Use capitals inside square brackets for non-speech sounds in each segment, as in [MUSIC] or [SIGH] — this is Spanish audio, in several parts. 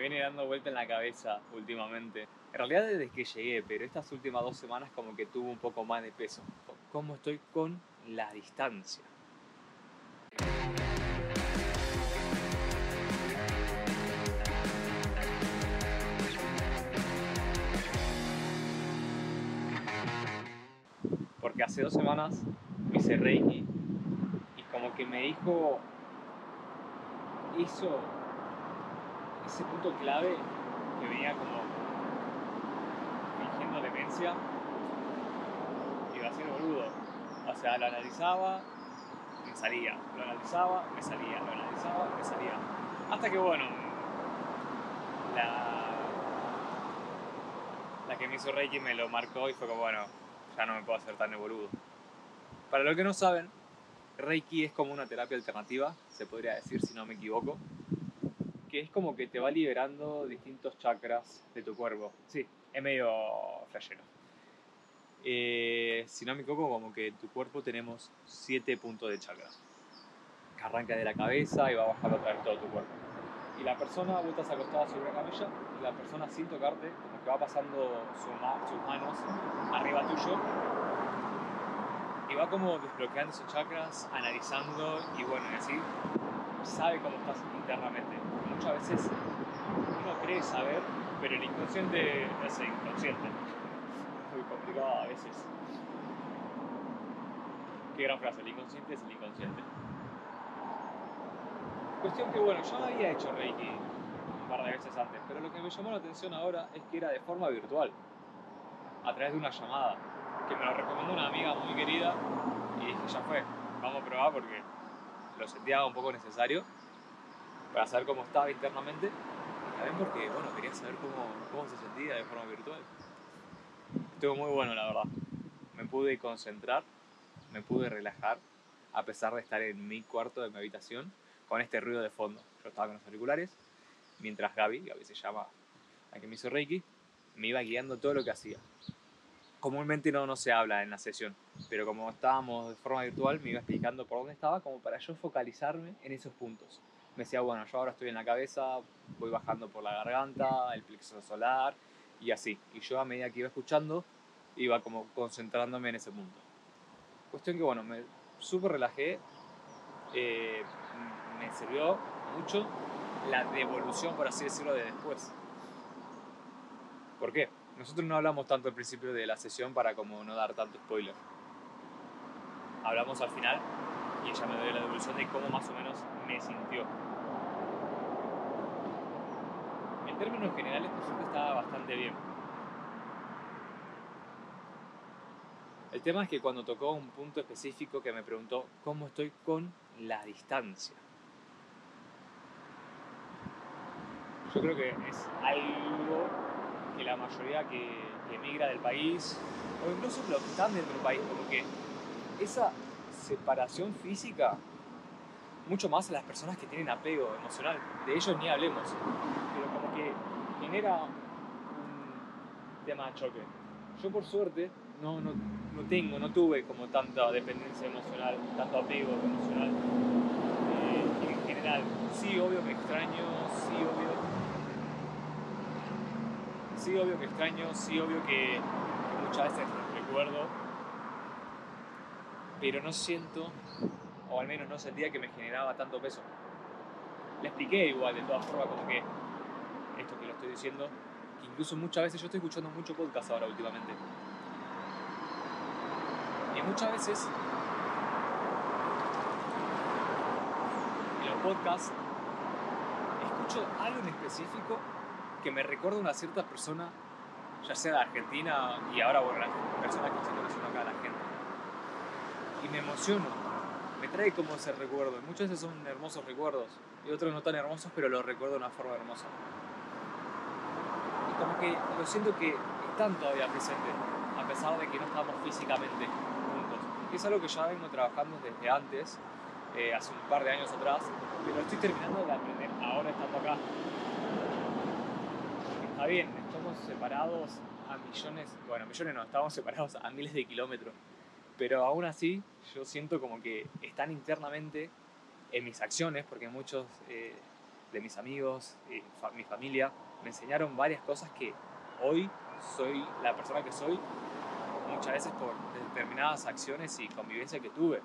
me viene dando vuelta en la cabeza últimamente. En realidad desde que llegué, pero estas últimas dos semanas como que tuvo un poco más de peso. ¿Cómo estoy con la distancia? Porque hace dos semanas hice Reiki y como que me dijo, hizo ese punto clave que venía como fingiendo demencia iba a ser boludo. O sea, lo analizaba, me salía, lo analizaba, me salía, lo analizaba, me salía. Hasta que bueno, la, la que me hizo Reiki me lo marcó y fue como, bueno, ya no me puedo hacer tan de boludo. Para los que no saben, Reiki es como una terapia alternativa, se podría decir si no me equivoco, que es como que te va liberando distintos chakras de tu cuerpo. Sí, es medio flashero. Eh, si no me equivoco, como que en tu cuerpo tenemos siete puntos de chakras. Que arranca de la cabeza y va bajando a través de todo tu cuerpo. Y la persona, vos estás acostada sobre una camilla, y la persona sin tocarte, como que va pasando sus manos arriba tuyo, y va como desbloqueando esos chakras, analizando, y bueno, y así sabe cómo estás internamente. Muchas veces uno cree saber, pero el inconsciente es inconsciente. Es muy complicado a veces. Qué gran frase, el inconsciente es el inconsciente. Cuestión que bueno, yo había hecho Reiki un par de veces antes, pero lo que me llamó la atención ahora es que era de forma virtual, a través de una llamada, que me lo recomendó una amiga muy querida y dije, ya fue, vamos a probar porque lo sentía un poco necesario para saber cómo estaba internamente también porque, bueno, quería saber cómo, cómo se sentía de forma virtual. Estuvo muy bueno, la verdad. Me pude concentrar, me pude relajar, a pesar de estar en mi cuarto de mi habitación con este ruido de fondo. Yo estaba con los auriculares, mientras Gaby, Gaby se llama la que me hizo Reiki, me iba guiando todo lo que hacía. Comúnmente no, no se habla en la sesión, pero como estábamos de forma virtual, me iba explicando por dónde estaba, como para yo focalizarme en esos puntos. Me decía, bueno, yo ahora estoy en la cabeza, voy bajando por la garganta, el plexo solar y así. Y yo a medida que iba escuchando, iba como concentrándome en ese punto. Cuestión que, bueno, me súper relajé, eh, me sirvió mucho la devolución, por así decirlo, de después. ¿Por qué? Nosotros no hablamos tanto al principio de la sesión para como no dar tanto spoiler. Hablamos al final y ella me dio la devolución de cómo más o menos me sintió. En términos generales, por estaba bastante bien. El tema es que cuando tocó un punto específico que me preguntó cómo estoy con la distancia. Yo creo que es algo que la mayoría que, que emigra del país, o incluso los que están dentro del país, como que esa separación física, mucho más a las personas que tienen apego emocional, de ellos ni hablemos, pero como que genera un tema de choque. Yo por suerte no, no, no tengo, no tuve como tanta dependencia emocional, tanto apego emocional eh, en general. Sí, obvio que extraño, sí, obvio. Sí, obvio que extraño, sí, obvio que, que muchas veces recuerdo, pero no siento, o al menos no sentía que me generaba tanto peso. Le expliqué igual, de todas formas, como que esto que lo estoy diciendo, que incluso muchas veces yo estoy escuchando mucho podcast ahora últimamente. Y muchas veces en los podcasts escucho algo en específico que me recuerda a una cierta persona, ya sea de Argentina y ahora, bueno, las personas que estoy conociendo acá, la gente. Y me emociono, me trae como ese recuerdo. Muchas veces son hermosos recuerdos y otros no tan hermosos, pero los recuerdo de una forma hermosa. Y como que lo siento que están todavía presentes, a pesar de que no estamos físicamente juntos. Y es algo que ya vengo trabajando desde antes, eh, hace un par de años atrás, pero estoy terminando de aprender ahora estando acá. Está bien, estamos separados a millones, bueno, millones no, estamos separados a miles de kilómetros, pero aún así yo siento como que están internamente en mis acciones, porque muchos eh, de mis amigos, y mi familia, me enseñaron varias cosas que hoy soy la persona que soy, muchas veces por determinadas acciones y convivencia que tuve.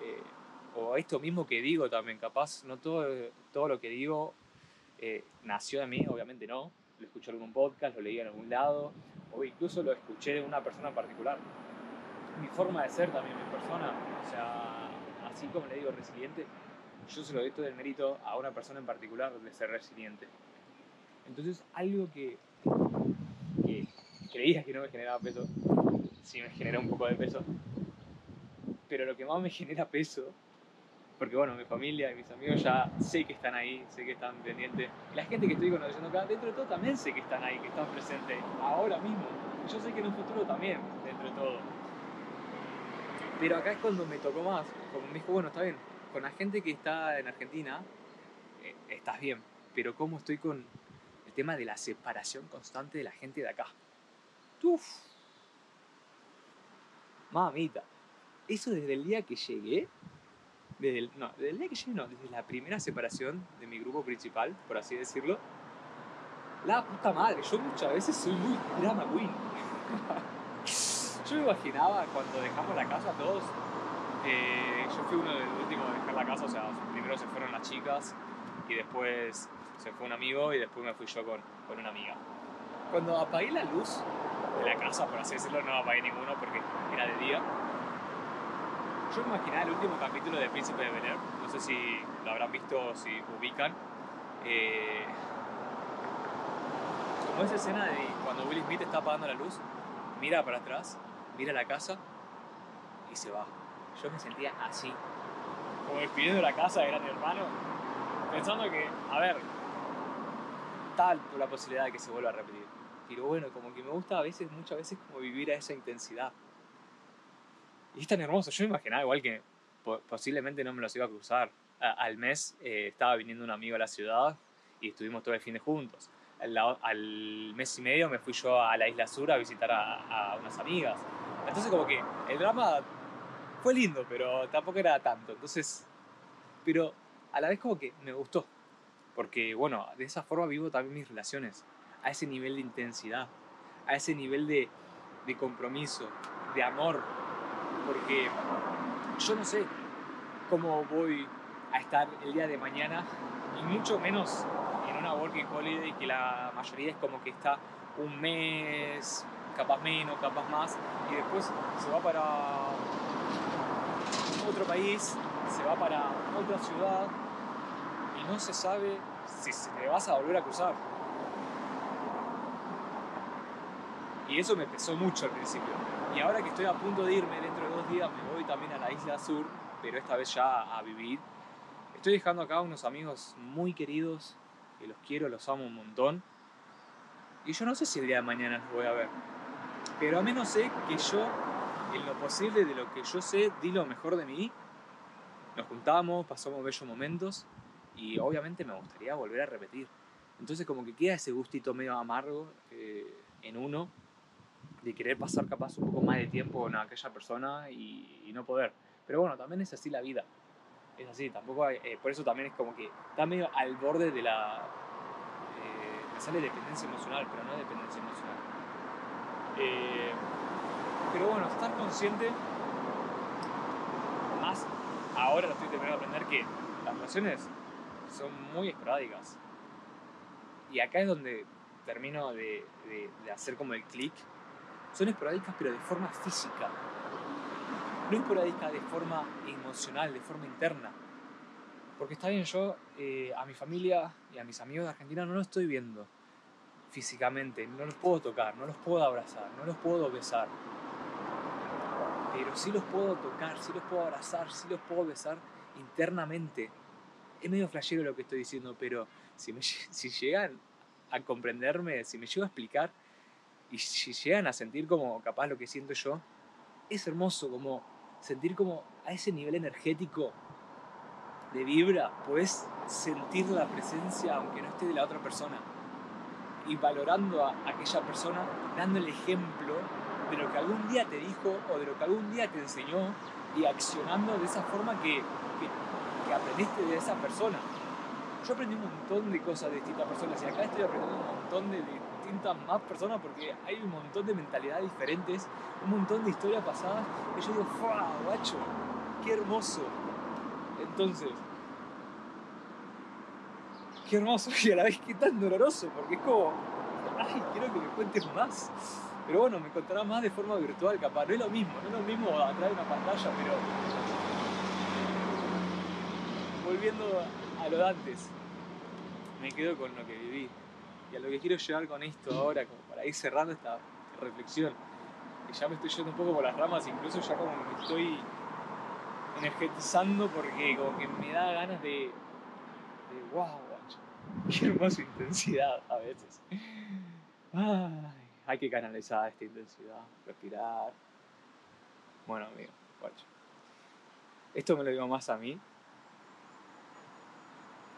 Eh, o esto mismo que digo también, capaz, no todo, todo lo que digo eh, nació de mí, obviamente no, lo escuché en algún podcast, lo leí en algún lado, o incluso lo escuché de una persona en particular. Mi forma de ser también, mi persona, o sea, así como le digo resiliente, yo se lo doy todo el mérito a una persona en particular de ser resiliente. Entonces, algo que, que creía que no me generaba peso, sí me genera un poco de peso, pero lo que más me genera peso porque bueno, mi familia y mis amigos ya sé que están ahí, sé que están pendientes. La gente que estoy conociendo acá, dentro de todo también sé que están ahí, que están presentes ahora mismo. Yo sé que en un futuro también, dentro de todo. Pero acá es cuando me tocó más, como me dijo, bueno, está bien, con la gente que está en Argentina, eh, estás bien, pero ¿cómo estoy con el tema de la separación constante de la gente de acá? Uf. Mamita, eso desde el día que llegué desde el, no, desde el día que llegué, no, desde la primera separación de mi grupo principal, por así decirlo, la puta madre, yo muchas veces soy muy drama queen. [LAUGHS] yo me imaginaba cuando dejamos la casa todos, eh, yo fui uno de los últimos a dejar la casa, o sea, primero se fueron las chicas y después se fue un amigo y después me fui yo con, con una amiga. Cuando apagué la luz de la casa, por así decirlo, no apagué ninguno porque era de día, yo me imaginaba el último capítulo de Príncipe de Bel no sé si lo habrán visto o si ubican. Eh, como esa escena de cuando Will Smith está apagando la luz, mira para atrás, mira la casa y se va. Yo me sentía así, como despidiendo la casa de Gran Hermano, pensando que, a ver, tal la posibilidad de que se vuelva a repetir. Pero bueno, como que me gusta a veces, muchas veces, como vivir a esa intensidad. Y es tan hermoso. Yo me imaginaba igual que posiblemente no me los iba a cruzar. al mes eh, estaba viniendo un amigo a la ciudad y estuvimos todo el fin de juntos. Al, mes y medio me fui yo a la isla sur a visitar a, unas amigas. Entonces como que el drama fue lindo, pero tampoco era tanto. Entonces, pero a la vez como que me gustó. Porque bueno, de esa forma vivo también mis relaciones. A ese nivel de intensidad. A ese nivel de, de compromiso, de amor, porque yo no sé cómo voy a estar el día de mañana y mucho menos en una working holiday que la mayoría es como que está un mes, capaz menos, capaz más, y después se va para otro país, se va para otra ciudad y no se sabe si se te vas a volver a cruzar. Y eso me pesó mucho al principio. Y ahora que estoy a punto de irme, dentro de dos días me voy también a la isla sur, pero esta vez ya a vivir. Estoy dejando acá unos amigos muy queridos, que los quiero, los amo un montón. Y yo no sé si el día de mañana los voy a ver. Pero al menos sé que yo, en lo posible de lo que yo sé, di lo mejor de mí. Nos juntamos, pasamos bellos momentos y obviamente me gustaría volver a repetir. Entonces como que queda ese gustito medio amargo eh, en uno de querer pasar capaz un poco más de tiempo con aquella persona y, no poder. Pero bueno, también es así la vida. Es así, tampoco eh, por eso también es como que está medio al borde de la... Eh, me sale dependencia emocional, pero no dependencia emocional. Eh, pero bueno, estar consciente, más ahora lo estoy terminando de aprender que las relaciones son muy esporádicas. Y acá es donde termino de, hacer como el clic son esporádicas pero de forma física, no esporádicas de forma emocional, de forma interna. Porque está bien, yo eh, a mi familia y a mis amigos de Argentina no los estoy viendo físicamente, no los puedo tocar, no los puedo abrazar, no los puedo besar. Pero sí los puedo tocar, sí los puedo abrazar, sí los puedo besar internamente. Es medio flashero lo que estoy diciendo, pero si, si llegan a comprenderme, si me llego a explicar, y si llegan a sentir como capaz lo que siento yo, es hermoso como sentir como a ese nivel energético de vibra, puedes sentir la presencia aunque no esté de la otra persona y valorando a aquella persona, dando el ejemplo de lo que algún día te dijo o de lo que algún día te enseñó y accionando de esa forma que, que, aprendiste de esa persona. yo aprendí un montón de cosas de distintas personas y acá estoy aprendiendo un montón de distintas más personas porque hay un montón de mentalidades diferentes, un montón de historias pasadas y yo digo, ¡fua, guacho! ¡Qué hermoso! Entonces, qué hermoso y a la vez qué tan doloroso porque es como, ¡ay, quiero que me cuentes más! Pero bueno, me contarás más de forma virtual, capaz. No es lo mismo, no es lo mismo atrás de una pantalla, pero. Volviendo a lo de antes, me quedo con lo que viví. Y a lo que quiero llegar con esto ahora, como para ir cerrando esta reflexión. Que ya me estoy yendo un poco por las ramas, incluso ya como me estoy energetizando porque como que me da ganas de. de wow, [LAUGHS] Qué hermosa intensidad a veces. Ay hay que canalizar esta intensidad, respirar. Bueno, amigo, guacho. Esto me lo digo más a mí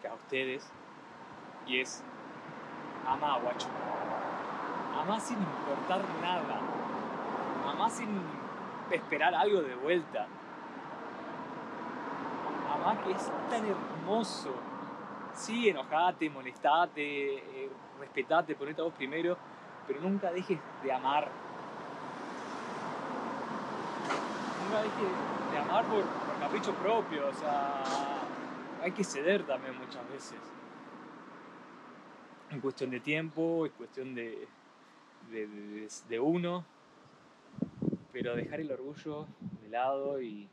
que a ustedes. Y es, ama, guacho. Ama sin importar nada. Ama sin esperar algo de vuelta. Ama que es tan hermoso. Sí, enojate, molestate, eh, respetate, ponete a vos primero pero nunca dejes de amar. Nunca dejes de amar por, capricho propio, o sea, hay que ceder también muchas veces. En cuestión de tiempo, en cuestión de, de, uno, pero dejar el orgullo de lado y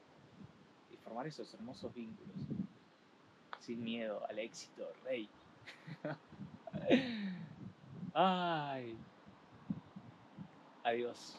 formar esos hermosos vínculos. Sin miedo al éxito, rey. [LAUGHS] Ay. Adiós.